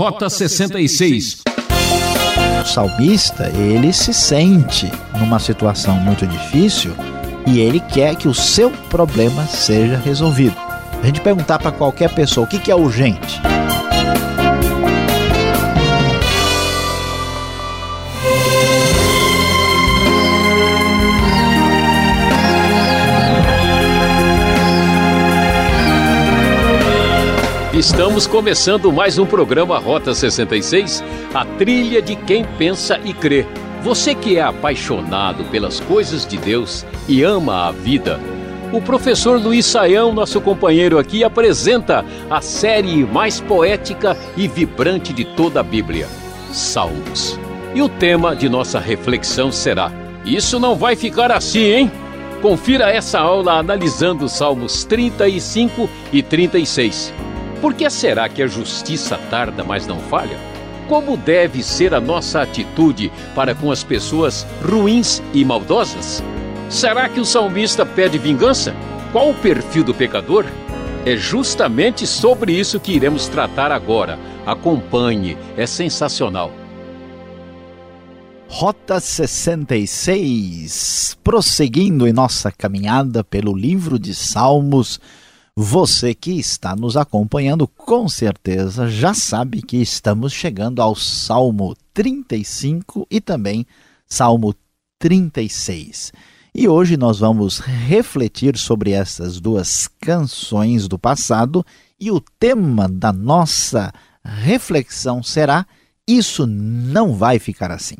Rota 66. O salmista, ele se sente numa situação muito difícil e ele quer que o seu problema seja resolvido. A gente perguntar para qualquer pessoa o que, que é urgente. Estamos começando mais um programa Rota 66, a trilha de quem pensa e crê. Você que é apaixonado pelas coisas de Deus e ama a vida, o professor Luiz Saião, nosso companheiro aqui, apresenta a série mais poética e vibrante de toda a Bíblia, Salmos. E o tema de nossa reflexão será: Isso não vai ficar assim, hein? Confira essa aula analisando os Salmos 35 e 36. Por que será que a justiça tarda, mas não falha? Como deve ser a nossa atitude para com as pessoas ruins e maldosas? Será que o salmista pede vingança? Qual o perfil do pecador? É justamente sobre isso que iremos tratar agora. Acompanhe, é sensacional. Rota 66, prosseguindo em nossa caminhada pelo livro de Salmos você que está nos acompanhando, com certeza já sabe que estamos chegando ao Salmo 35 e também Salmo 36. E hoje nós vamos refletir sobre essas duas canções do passado e o tema da nossa reflexão será: Isso não vai ficar assim.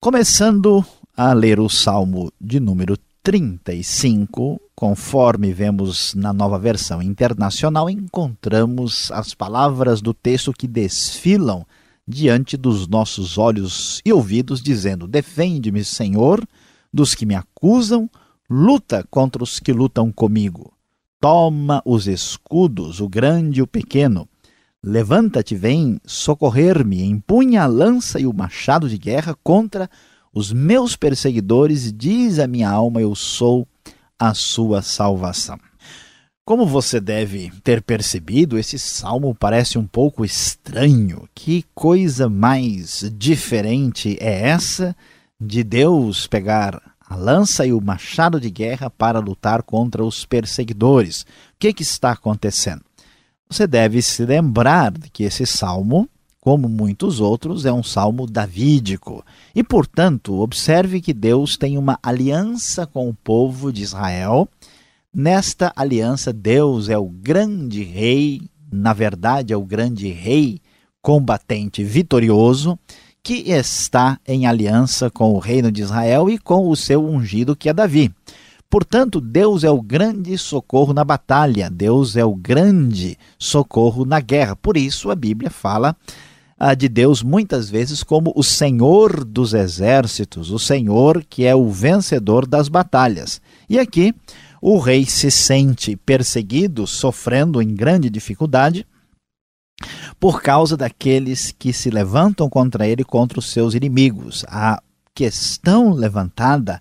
Começando a ler o Salmo de número 35, conforme vemos na nova versão internacional, encontramos as palavras do texto que desfilam diante dos nossos olhos e ouvidos, dizendo: Defende-me, Senhor, dos que me acusam, luta contra os que lutam comigo. Toma os escudos, o grande e o pequeno. Levanta-te, vem socorrer-me, empunha a lança e o machado de guerra contra os meus perseguidores, diz a minha alma, eu sou a sua salvação. Como você deve ter percebido, esse salmo parece um pouco estranho. Que coisa mais diferente é essa de Deus pegar a lança e o machado de guerra para lutar contra os perseguidores? O que, que está acontecendo? Você deve se lembrar de que esse salmo, como muitos outros, é um salmo davídico. E, portanto, observe que Deus tem uma aliança com o povo de Israel. Nesta aliança, Deus é o grande rei, na verdade, é o grande rei combatente vitorioso, que está em aliança com o reino de Israel e com o seu ungido, que é Davi. Portanto, Deus é o grande socorro na batalha, Deus é o grande socorro na guerra. Por isso, a Bíblia fala de Deus muitas vezes como o Senhor dos exércitos, o Senhor que é o vencedor das batalhas. E aqui o rei se sente perseguido, sofrendo em grande dificuldade, por causa daqueles que se levantam contra ele, contra os seus inimigos. A questão levantada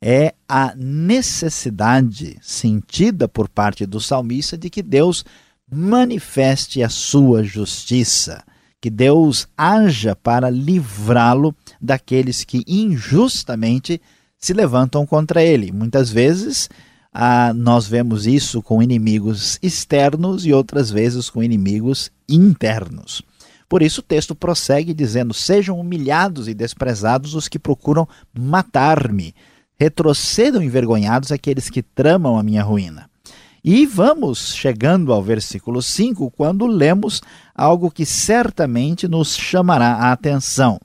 é a necessidade sentida por parte do salmista de que Deus manifeste a sua justiça que Deus haja para livrá-lo daqueles que injustamente se levantam contra ele. Muitas vezes ah, nós vemos isso com inimigos externos e outras vezes com inimigos internos. Por isso o texto prossegue dizendo: Sejam humilhados e desprezados os que procuram matar-me, retrocedam envergonhados aqueles que tramam a minha ruína. E vamos chegando ao versículo 5, quando lemos algo que certamente nos chamará a atenção: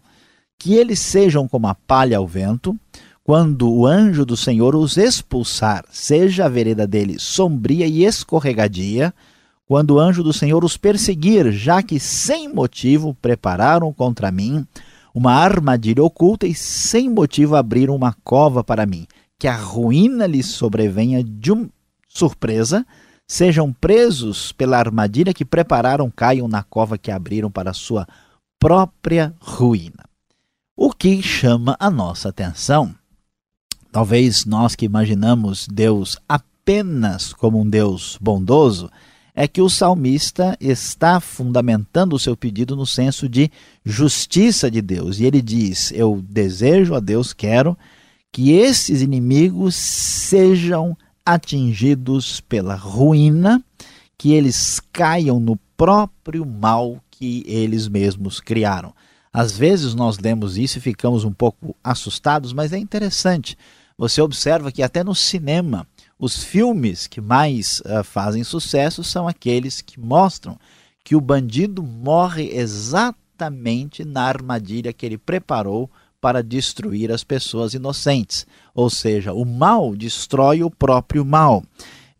que eles sejam como a palha ao vento, quando o anjo do Senhor os expulsar, seja a vereda dele sombria e escorregadia, quando o anjo do Senhor os perseguir, já que sem motivo prepararam contra mim uma armadilha oculta e sem motivo abriram uma cova para mim, que a ruína lhes sobrevenha de um surpresa, sejam presos pela armadilha que prepararam, caiam na cova que abriram para sua própria ruína. O que chama a nossa atenção? Talvez nós que imaginamos Deus apenas como um Deus bondoso, é que o salmista está fundamentando o seu pedido no senso de justiça de Deus. E ele diz: Eu desejo a Deus, quero que esses inimigos sejam atingidos pela ruína, que eles caiam no próprio mal que eles mesmos criaram. Às vezes nós lemos isso e ficamos um pouco assustados, mas é interessante. Você observa que até no cinema os filmes que mais uh, fazem sucesso são aqueles que mostram que o bandido morre exatamente na armadilha que ele preparou para destruir as pessoas inocentes. Ou seja, o mal destrói o próprio mal.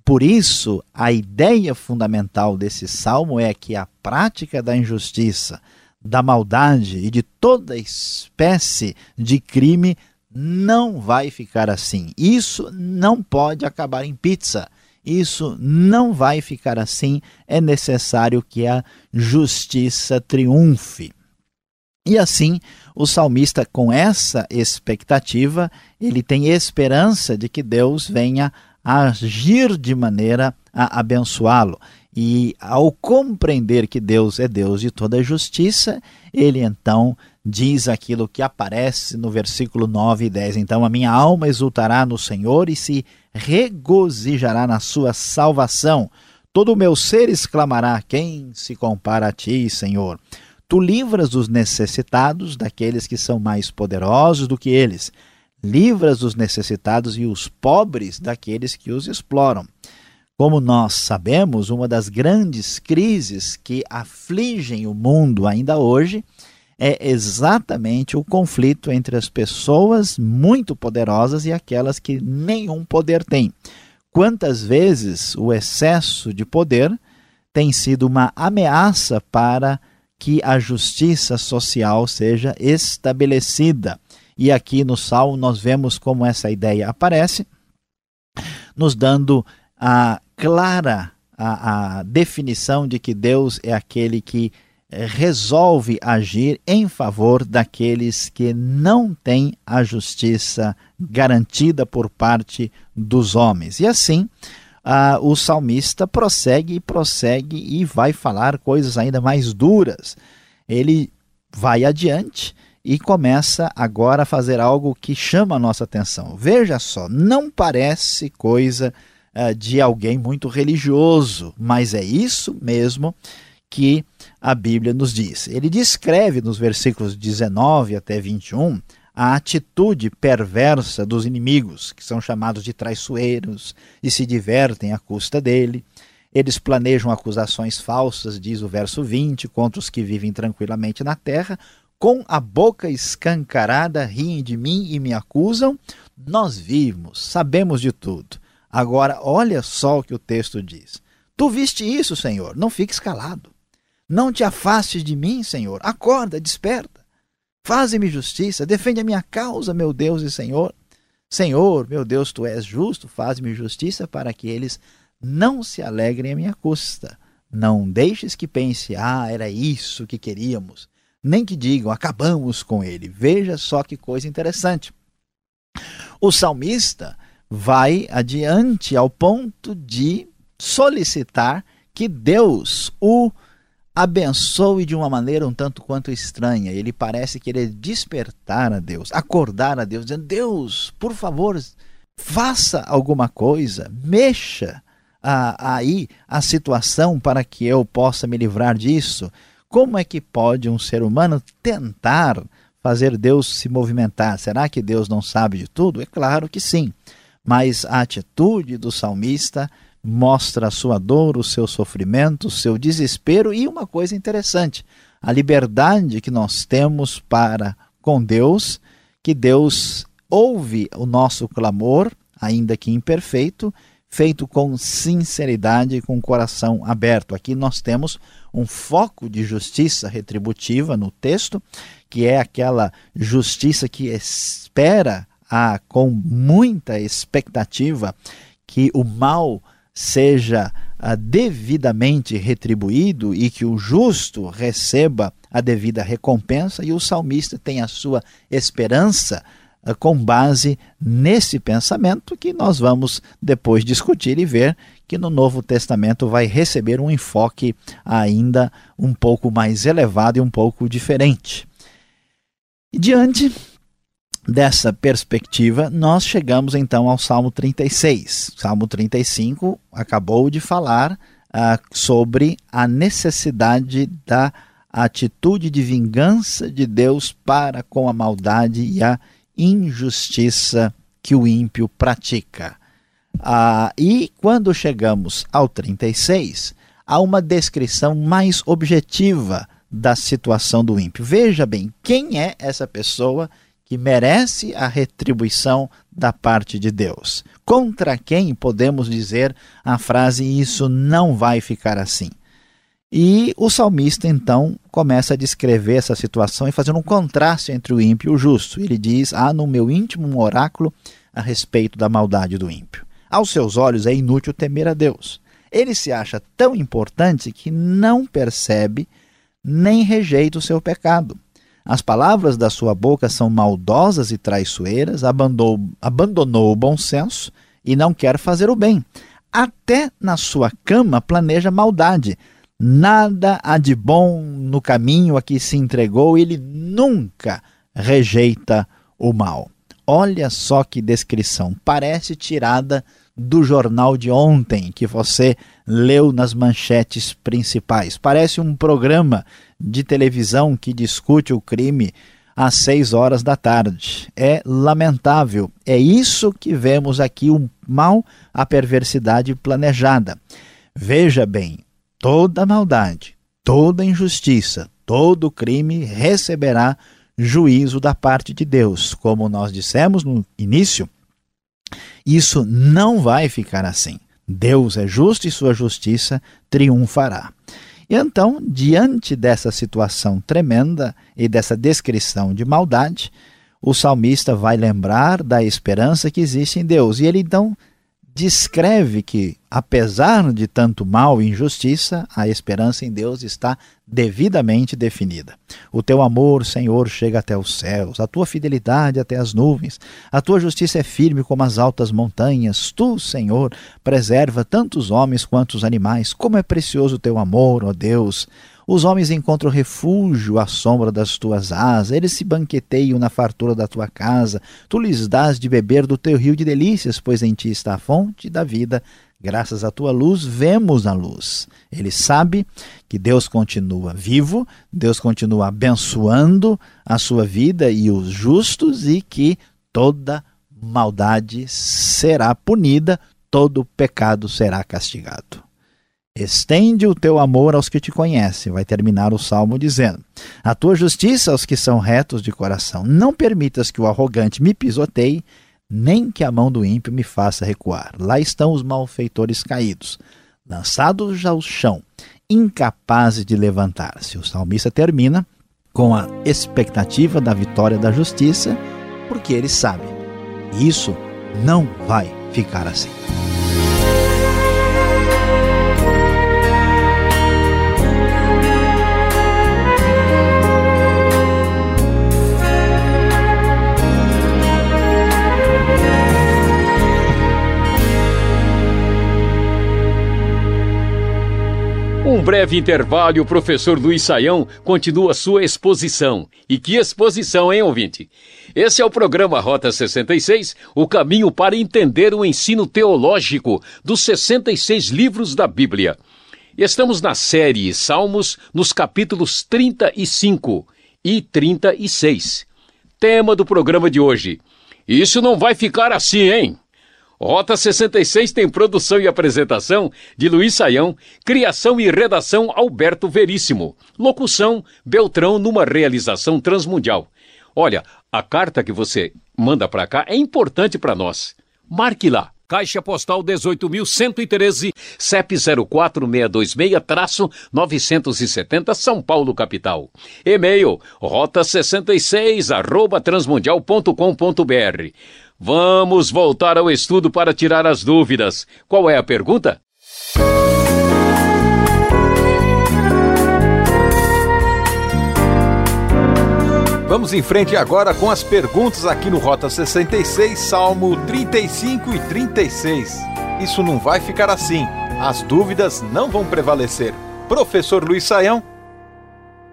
Por isso, a ideia fundamental desse salmo é que a prática da injustiça, da maldade e de toda espécie de crime não vai ficar assim. Isso não pode acabar em pizza. Isso não vai ficar assim. É necessário que a justiça triunfe. E assim, o salmista, com essa expectativa, ele tem esperança de que Deus venha agir de maneira a abençoá-lo. E ao compreender que Deus é Deus de toda justiça, ele então diz aquilo que aparece no versículo 9 e 10. Então a minha alma exultará no Senhor e se regozijará na sua salvação. Todo o meu ser exclamará: Quem se compara a ti, Senhor? Tu livras os necessitados daqueles que são mais poderosos do que eles. Livras os necessitados e os pobres daqueles que os exploram. Como nós sabemos, uma das grandes crises que afligem o mundo ainda hoje é exatamente o conflito entre as pessoas muito poderosas e aquelas que nenhum poder têm. Quantas vezes o excesso de poder tem sido uma ameaça para que a justiça social seja estabelecida. E aqui no Salmo nós vemos como essa ideia aparece, nos dando a clara a, a definição de que Deus é aquele que eh, resolve agir em favor daqueles que não têm a justiça garantida por parte dos homens. E assim, uh, o salmista prossegue e prossegue e vai falar coisas ainda mais duras. Ele vai adiante e começa agora a fazer algo que chama a nossa atenção. Veja só, não parece coisa uh, de alguém muito religioso, mas é isso mesmo que a Bíblia nos diz. Ele descreve nos versículos 19 até 21 a atitude perversa dos inimigos, que são chamados de traiçoeiros e se divertem à custa dele. Eles planejam acusações falsas, diz o verso 20, contra os que vivem tranquilamente na terra, com a boca escancarada riem de mim e me acusam. Nós vimos, sabemos de tudo. Agora, olha só o que o texto diz. Tu viste isso, Senhor, não fiques calado. Não te afastes de mim, Senhor. Acorda, desperta. Faze-me justiça, defende a minha causa, meu Deus e Senhor. Senhor, meu Deus, tu és justo, faz-me justiça para que eles não se alegrem à minha custa. Não deixes que pense, ah, era isso que queríamos. Nem que digam, acabamos com ele. Veja só que coisa interessante. O salmista vai adiante ao ponto de solicitar que Deus o abençoe de uma maneira um tanto quanto estranha. Ele parece querer despertar a Deus, acordar a Deus, dizendo: Deus, por favor, faça alguma coisa, mexa ah, aí a situação para que eu possa me livrar disso. Como é que pode um ser humano tentar fazer Deus se movimentar? Será que Deus não sabe de tudo? É claro que sim. Mas a atitude do salmista mostra a sua dor, o seu sofrimento, o seu desespero e uma coisa interessante, a liberdade que nós temos para com Deus, que Deus ouve o nosso clamor, ainda que imperfeito, feito com sinceridade e com coração aberto. Aqui nós temos um foco de justiça retributiva no texto, que é aquela justiça que espera a, com muita expectativa que o mal seja ah, devidamente retribuído e que o justo receba a devida recompensa, e o salmista tem a sua esperança ah, com base nesse pensamento que nós vamos depois discutir e ver que no Novo Testamento vai receber um enfoque ainda um pouco mais elevado e um pouco diferente. E diante dessa perspectiva, nós chegamos então ao Salmo 36. Salmo 35 acabou de falar uh, sobre a necessidade da atitude de vingança de Deus para com a maldade e a injustiça que o ímpio pratica. Ah, e quando chegamos ao 36, há uma descrição mais objetiva da situação do ímpio. Veja bem, quem é essa pessoa que merece a retribuição da parte de Deus? Contra quem podemos dizer a frase isso não vai ficar assim? E o salmista então começa a descrever essa situação e fazendo um contraste entre o ímpio e o justo. Ele diz: Há no meu íntimo um oráculo a respeito da maldade do ímpio. Aos seus olhos é inútil temer a Deus. Ele se acha tão importante que não percebe nem rejeita o seu pecado. As palavras da sua boca são maldosas e traiçoeiras, abandonou, abandonou o bom senso e não quer fazer o bem. Até na sua cama planeja maldade Nada há de bom no caminho a que se entregou, ele nunca rejeita o mal. Olha só que descrição, parece tirada do jornal de ontem que você leu nas manchetes principais. Parece um programa de televisão que discute o crime às seis horas da tarde. É lamentável. É isso que vemos aqui: o mal, a perversidade planejada. Veja bem, toda maldade, toda injustiça, todo crime receberá juízo da parte de Deus. Como nós dissemos no início, isso não vai ficar assim. Deus é justo e sua justiça triunfará. E então, diante dessa situação tremenda e dessa descrição de maldade, o salmista vai lembrar da esperança que existe em Deus. E ele então descreve que, apesar de tanto mal e injustiça, a esperança em Deus está devidamente definida. O teu amor, Senhor, chega até os céus, a tua fidelidade até as nuvens, a tua justiça é firme como as altas montanhas. Tu, Senhor, preserva tanto os homens quanto os animais. Como é precioso o teu amor, ó Deus! Os homens encontram refúgio à sombra das tuas asas, eles se banqueteiam na fartura da tua casa. Tu lhes dás de beber do teu rio de delícias, pois em ti está a fonte da vida. Graças à tua luz, vemos a luz. Ele sabe que Deus continua vivo, Deus continua abençoando a sua vida e os justos e que toda maldade será punida, todo pecado será castigado. Estende o teu amor aos que te conhecem. Vai terminar o salmo dizendo: A tua justiça aos que são retos de coração. Não permitas que o arrogante me pisoteie, nem que a mão do ímpio me faça recuar. Lá estão os malfeitores caídos, lançados ao chão, incapazes de levantar-se. O salmista termina com a expectativa da vitória da justiça, porque ele sabe: isso não vai ficar assim. Breve intervalo o professor Luiz Saião continua sua exposição. E que exposição, hein, ouvinte? Esse é o programa Rota 66, o caminho para entender o ensino teológico dos 66 livros da Bíblia. Estamos na série Salmos, nos capítulos 35 e 36. Tema do programa de hoje. Isso não vai ficar assim, hein? Rota 66 tem produção e apresentação de Luiz Saião, criação e redação Alberto Veríssimo, locução Beltrão numa realização transmundial. Olha, a carta que você manda para cá é importante para nós. Marque lá. Caixa Postal 18.113, CEP 04626-970 São Paulo, capital. E-mail rota66 arroba transmundial.com.br. Vamos voltar ao estudo para tirar as dúvidas. Qual é a pergunta? Vamos em frente agora com as perguntas aqui no Rota 66, Salmo 35 e 36. Isso não vai ficar assim. as dúvidas não vão prevalecer. Professor Luiz Saião,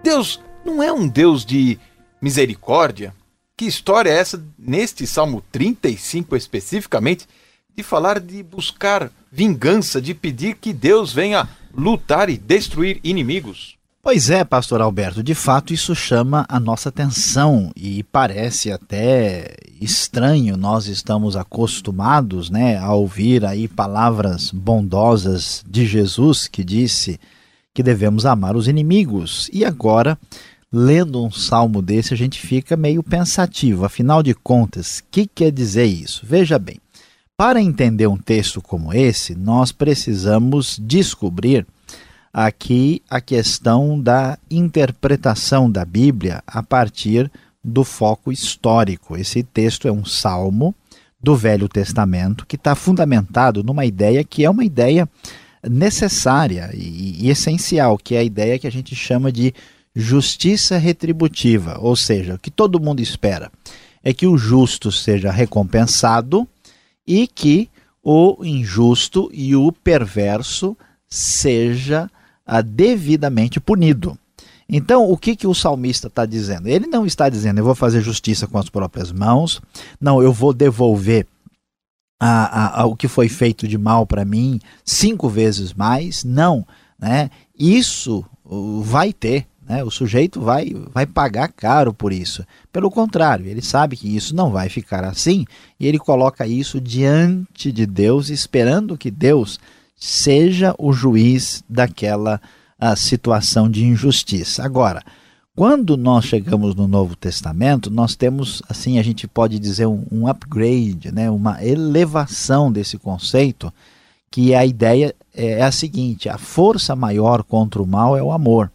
Deus não é um Deus de misericórdia? Que história é essa, neste Salmo 35 especificamente, de falar de buscar vingança, de pedir que Deus venha lutar e destruir inimigos? Pois é, pastor Alberto, de fato isso chama a nossa atenção e parece até estranho. Nós estamos acostumados, né, a ouvir aí palavras bondosas de Jesus que disse que devemos amar os inimigos. E agora, lendo um salmo desse, a gente fica meio pensativo. Afinal de contas, o que quer dizer isso? Veja bem, para entender um texto como esse, nós precisamos descobrir aqui a questão da interpretação da Bíblia a partir do foco histórico. Esse texto é um salmo do Velho Testamento que está fundamentado numa ideia que é uma ideia necessária e, e, essencial, que é a ideia que a gente chama de justiça retributiva, ou seja, o que todo mundo espera é que o justo seja recompensado e que o injusto e o perverso seja ah, devidamente punido. Então, o que, que o salmista está dizendo? Ele não está dizendo, eu vou fazer justiça com as próprias mãos, não, eu vou devolver a, a, a, o que foi feito de mal para mim cinco vezes mais. Não, né? isso vai ter. Né? O sujeito vai, vai pagar caro por isso. Pelo contrário, ele sabe que isso não vai ficar assim e ele coloca isso diante de Deus, esperando que Deus seja o juiz daquela a situação de injustiça. Agora, quando nós chegamos no Novo Testamento, nós temos, assim, a gente pode dizer um, um upgrade, né, uma elevação desse conceito, que a ideia é, é a seguinte: a força maior contra o mal é o amor.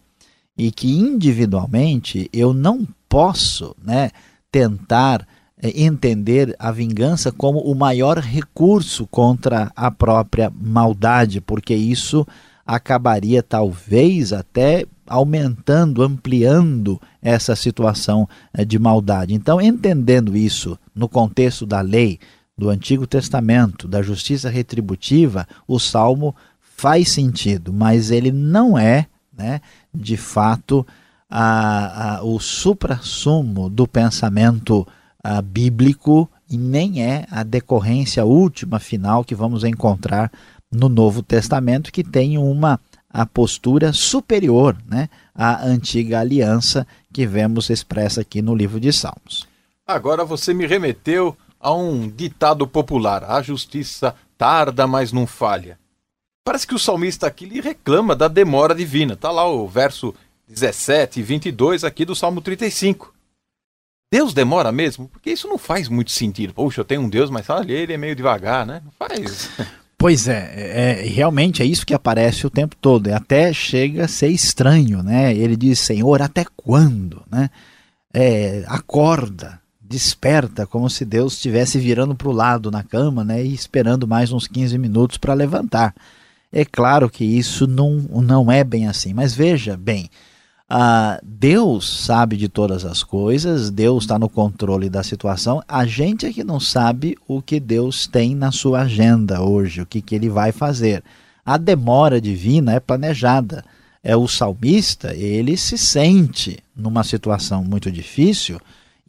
E que individualmente eu não posso né, tentar é, entender a vingança como o maior recurso contra a própria maldade, porque isso acabaria talvez até aumentando, ampliando essa situação eh, de maldade. Então, entendendo isso no contexto da lei do Antigo Testamento, da justiça retributiva, o salmo faz sentido, mas ele não é, né, de fato, a, a, o supra-sumo do pensamento a, bíblico e nem é a decorrência última, final que vamos encontrar no Novo Testamento que tem uma a postura superior né, à antiga aliança que vemos expressa aqui no livro de Salmos. Agora você me remeteu a um ditado popular: a justiça tarda, mas não falha. Parece que o salmista aqui lhe reclama da demora divina. Está lá o verso 17 e 22 aqui do Salmo 35. Deus demora mesmo? Porque isso não faz muito sentido. Poxa, eu tenho um Deus, mas olha, ele é meio devagar, né? Não faz. Pois é, é, realmente é isso que aparece o tempo todo. Até chega a ser estranho, né? Ele diz, Senhor, até quando? Né? É, acorda, desperta, como se Deus estivesse virando para o lado na cama né? e esperando mais uns 15 minutos para levantar. É claro que isso não, não é bem assim, mas veja bem, ah, Deus sabe de todas as coisas, Deus está no controle da situação. A gente é que não sabe o que Deus tem na sua agenda hoje, o que, que ele vai fazer. A demora divina é planejada. É o salmista, ele se sente numa situação muito difícil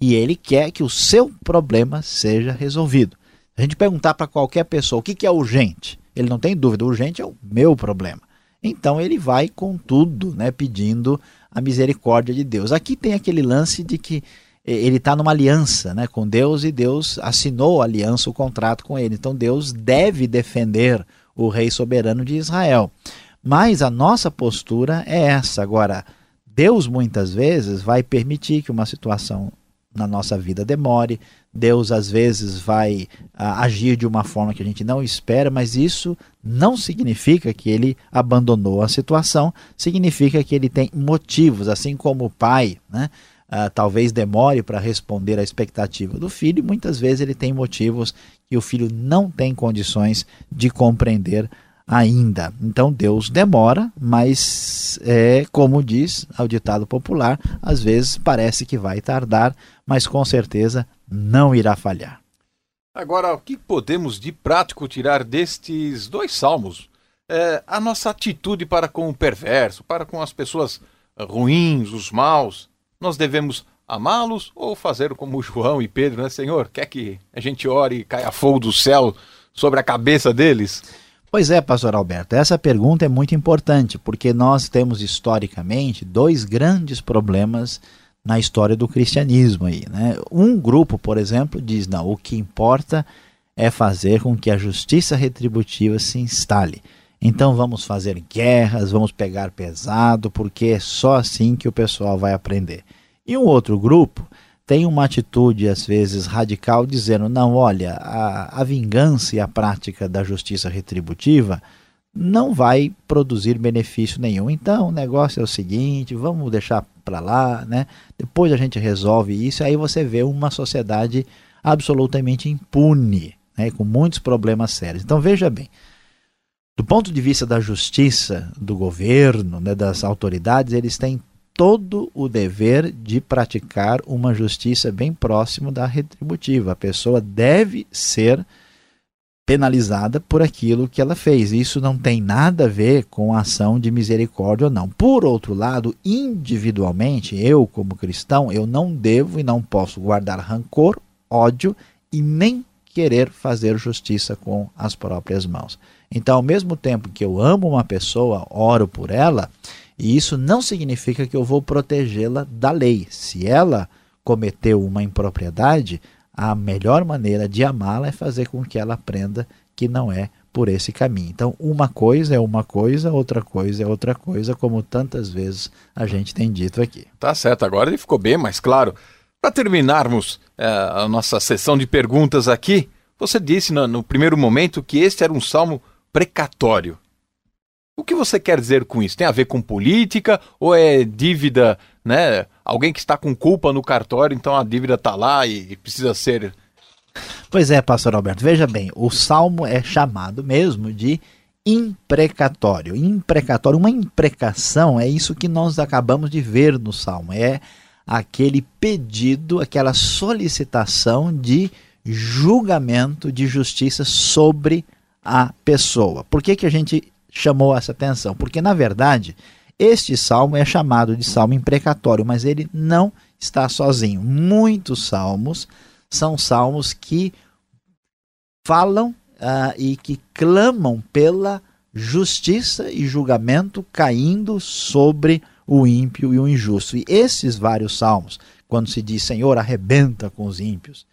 e ele quer que o seu problema seja resolvido. A gente perguntar para qualquer pessoa o que, que é urgente, ele não tem dúvida, urgente é o meu problema. Então ele vai com tudo, né, pedindo a misericórdia de Deus. Aqui tem aquele lance de que eh, ele está numa aliança né, com Deus e Deus assinou a aliança, o contrato com ele. Então Deus deve defender o rei soberano de Israel. Mas a nossa postura é essa. Agora, Deus muitas vezes vai permitir que uma situação na nossa vida demore, Deus às vezes vai ah, agir de uma forma que a gente não espera, mas isso não significa que ele abandonou a situação, significa que ele tem motivos, assim como o pai, né? Ah, talvez demore para responder à expectativa do filho, muitas vezes ele tem motivos que o filho não tem condições de compreender ainda. Então Deus demora, mas é como diz o ditado popular, às vezes parece que vai tardar, mas com certeza não irá falhar. Agora, o que podemos de prático tirar destes dois salmos? é, a nossa atitude para com o perverso, para com as pessoas ruins, os maus. Nós devemos amá-los ou fazer como João e Pedro, né, Senhor? Quer que a gente ore e caia fogo do céu sobre a cabeça deles? Pois é, pastor Alberto, essa pergunta é muito importante, porque nós temos historicamente dois grandes problemas na história do cristianismo aí, né? Um grupo, por exemplo, diz: "Não, o que importa é fazer com que a justiça retributiva se instale. Então vamos fazer guerras, vamos pegar pesado, porque é só assim que o pessoal vai aprender." E um outro grupo tem uma atitude, às vezes, radical, dizendo: não, olha, a, a vingança e a prática da justiça retributiva não vai produzir benefício nenhum. Então, o negócio é o seguinte: vamos deixar para lá, né? depois a gente resolve isso. Aí você vê uma sociedade absolutamente impune, né? com muitos problemas sérios. Então, veja bem. Do ponto de vista da justiça, do governo, né, das autoridades, eles têm todo o dever de praticar uma justiça bem próximo da retributiva. A pessoa deve ser penalizada por aquilo que ela fez. Isso não tem nada a ver com a ação de misericórdia ou não. Por outro lado, individualmente, eu como cristão, eu não devo e não posso guardar rancor, ódio e nem querer fazer justiça com as próprias mãos. Então, ao mesmo tempo que eu amo uma pessoa, oro por ela, e isso não significa que eu vou protegê-la da lei. Se ela cometeu uma impropriedade, a melhor maneira de amá-la é fazer com que ela aprenda que não é por esse caminho. Então, uma coisa é uma coisa, outra coisa é outra coisa, como tantas vezes a gente tem dito aqui. Tá certo, agora ele ficou bem mais claro. Para terminarmos é, a nossa sessão de perguntas aqui, você disse no, no primeiro momento que este era um salmo precatório. O que você quer dizer com isso? Tem a ver com política ou é dívida, né? Alguém que está com culpa no cartório, então a dívida está lá e precisa ser. Pois é, pastor Alberto, veja bem, o salmo é chamado mesmo de imprecatório. Imprecatório, uma imprecação é isso que nós acabamos de ver no salmo, é aquele pedido, aquela solicitação de julgamento de justiça sobre a pessoa. Por que, que a gente chamou essa atenção? Porque, na verdade, este salmo é chamado de salmo imprecatório, mas ele não está sozinho. Muitos salmos são salmos que falam uh, e que clamam pela justiça e julgamento caindo sobre o ímpio e o injusto. E esses vários salmos, quando se diz Senhor, arrebenta com os ímpios,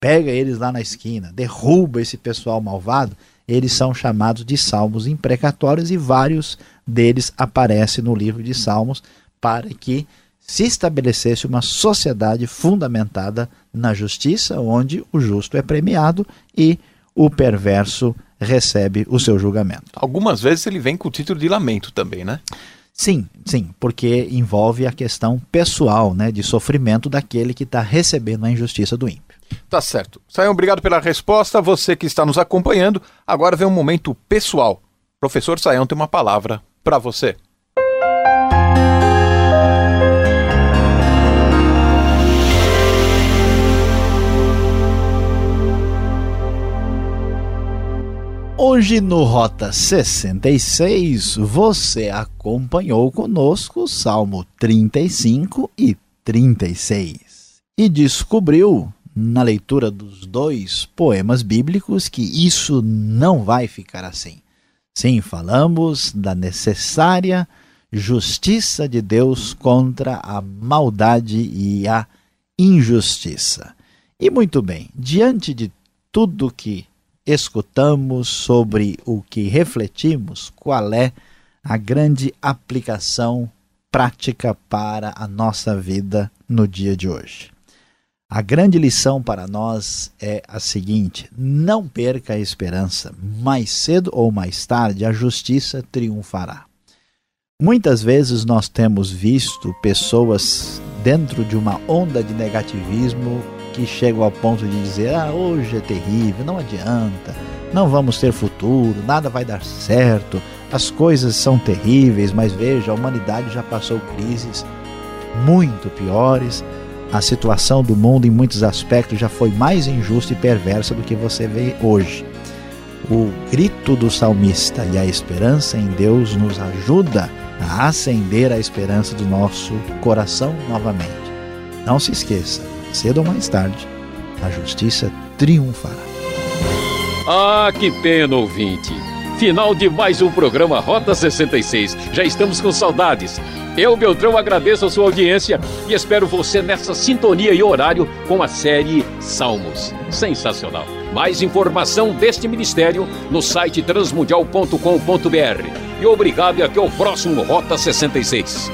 pega eles lá na esquina, derruba esse pessoal malvado, eles são chamados de salmos imprecatórios e vários deles aparecem no livro de Salmos para que se estabelecesse uma sociedade fundamentada na justiça, onde o justo é premiado e o perverso recebe o seu julgamento. Algumas vezes ele vem com o título de lamento também, né? Sim, sim, porque envolve a questão pessoal, né, de sofrimento daquele que está recebendo a injustiça do ímpio. Tá certo. Saião, obrigado pela resposta. Você que está nos acompanhando, agora vem um momento pessoal. Professor Saião tem uma palavra para você. Hoje no Rota 66, você acompanhou conosco o Salmo 35 e 36 e descobriu na leitura dos dois poemas bíblicos que isso não vai ficar assim. Sim, falamos da necessária justiça de Deus contra a maldade e a injustiça. E muito bem, diante de tudo que escutamos, sobre o que refletimos, qual é a grande aplicação prática para a nossa vida no dia de hoje? A grande lição para nós é a seguinte: não perca a esperança, mais cedo ou mais tarde a justiça triunfará. Muitas vezes nós temos visto pessoas dentro de uma onda de negativismo que chegam ao ponto de dizer: ah, hoje é terrível, não adianta, não vamos ter futuro, nada vai dar certo, as coisas são terríveis, mas veja, a humanidade já passou crises muito piores a situação do mundo em muitos aspectos já foi mais injusta e perversa do que você vê hoje. o grito do salmista e a esperança em Deus nos ajuda a acender a esperança do nosso coração novamente. Não se esqueça, cedo ou mais tarde, a justiça triunfará. Ah, que pena, ouvinte! Final de mais um programa Rota 66. Já estamos com saudades. Eu, Beltrão, agradeço a sua audiência e espero você nessa sintonia e horário com a série Salmos. Sensacional. Mais informação deste ministério no site transmundial.com.br. E obrigado e até o próximo Rota 66.